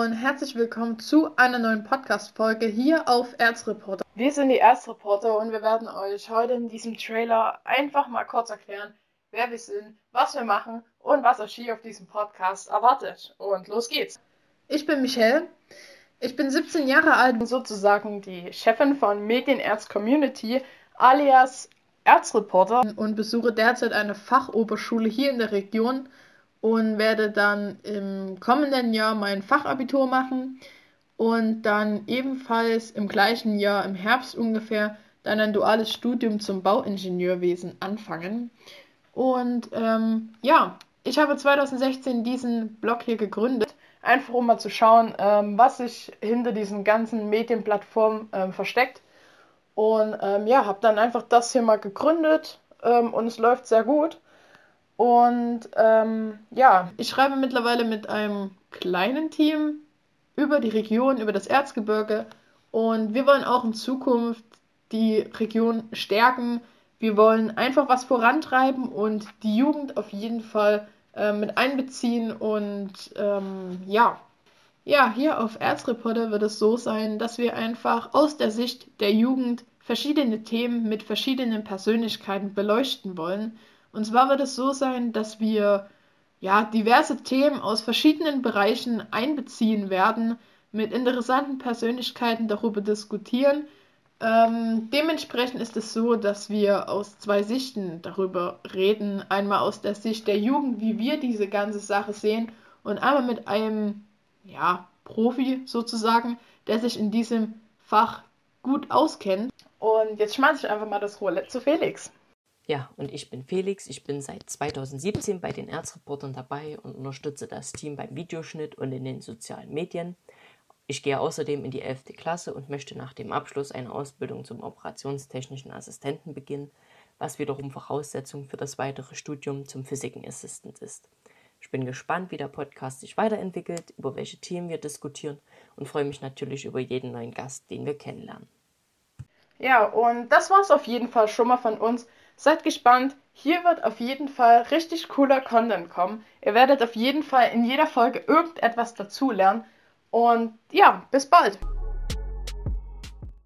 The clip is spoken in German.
und herzlich willkommen zu einer neuen Podcast-Folge hier auf Erzreporter. Wir sind die Erzreporter und wir werden euch heute in diesem Trailer einfach mal kurz erklären, wer wir sind, was wir machen und was euch hier auf diesem Podcast erwartet. Und los geht's. Ich bin Michelle, ich bin 17 Jahre alt und sozusagen die Chefin von Medienerz Community alias Erzreporter und besuche derzeit eine Fachoberschule hier in der Region und werde dann im kommenden Jahr mein Fachabitur machen und dann ebenfalls im gleichen Jahr, im Herbst ungefähr, dann ein duales Studium zum Bauingenieurwesen anfangen. Und ähm, ja, ich habe 2016 diesen Blog hier gegründet, einfach um mal zu schauen, ähm, was sich hinter diesen ganzen Medienplattformen ähm, versteckt. Und ähm, ja, habe dann einfach das hier mal gegründet ähm, und es läuft sehr gut. Und ähm, ja, ich schreibe mittlerweile mit einem kleinen Team über die Region, über das Erzgebirge. Und wir wollen auch in Zukunft die Region stärken. Wir wollen einfach was vorantreiben und die Jugend auf jeden Fall äh, mit einbeziehen. Und ähm, ja, ja, hier auf Erzreporter wird es so sein, dass wir einfach aus der Sicht der Jugend verschiedene Themen mit verschiedenen Persönlichkeiten beleuchten wollen und zwar wird es so sein, dass wir ja diverse Themen aus verschiedenen Bereichen einbeziehen werden, mit interessanten Persönlichkeiten darüber diskutieren. Ähm, dementsprechend ist es so, dass wir aus zwei Sichten darüber reden. Einmal aus der Sicht der Jugend, wie wir diese ganze Sache sehen, und einmal mit einem ja, Profi sozusagen, der sich in diesem Fach gut auskennt. Und jetzt schmeiße ich einfach mal das Roulette zu Felix. Ja, und ich bin Felix. Ich bin seit 2017 bei den Erzreportern dabei und unterstütze das Team beim Videoschnitt und in den sozialen Medien. Ich gehe außerdem in die 11. Klasse und möchte nach dem Abschluss eine Ausbildung zum operationstechnischen Assistenten beginnen, was wiederum Voraussetzung für das weitere Studium zum Physiken Assistant ist. Ich bin gespannt, wie der Podcast sich weiterentwickelt, über welche Themen wir diskutieren und freue mich natürlich über jeden neuen Gast, den wir kennenlernen. Ja, und das war es auf jeden Fall schon mal von uns. Seid gespannt, hier wird auf jeden Fall richtig cooler Content kommen. Ihr werdet auf jeden Fall in jeder Folge irgendetwas dazulernen. Und ja, bis bald.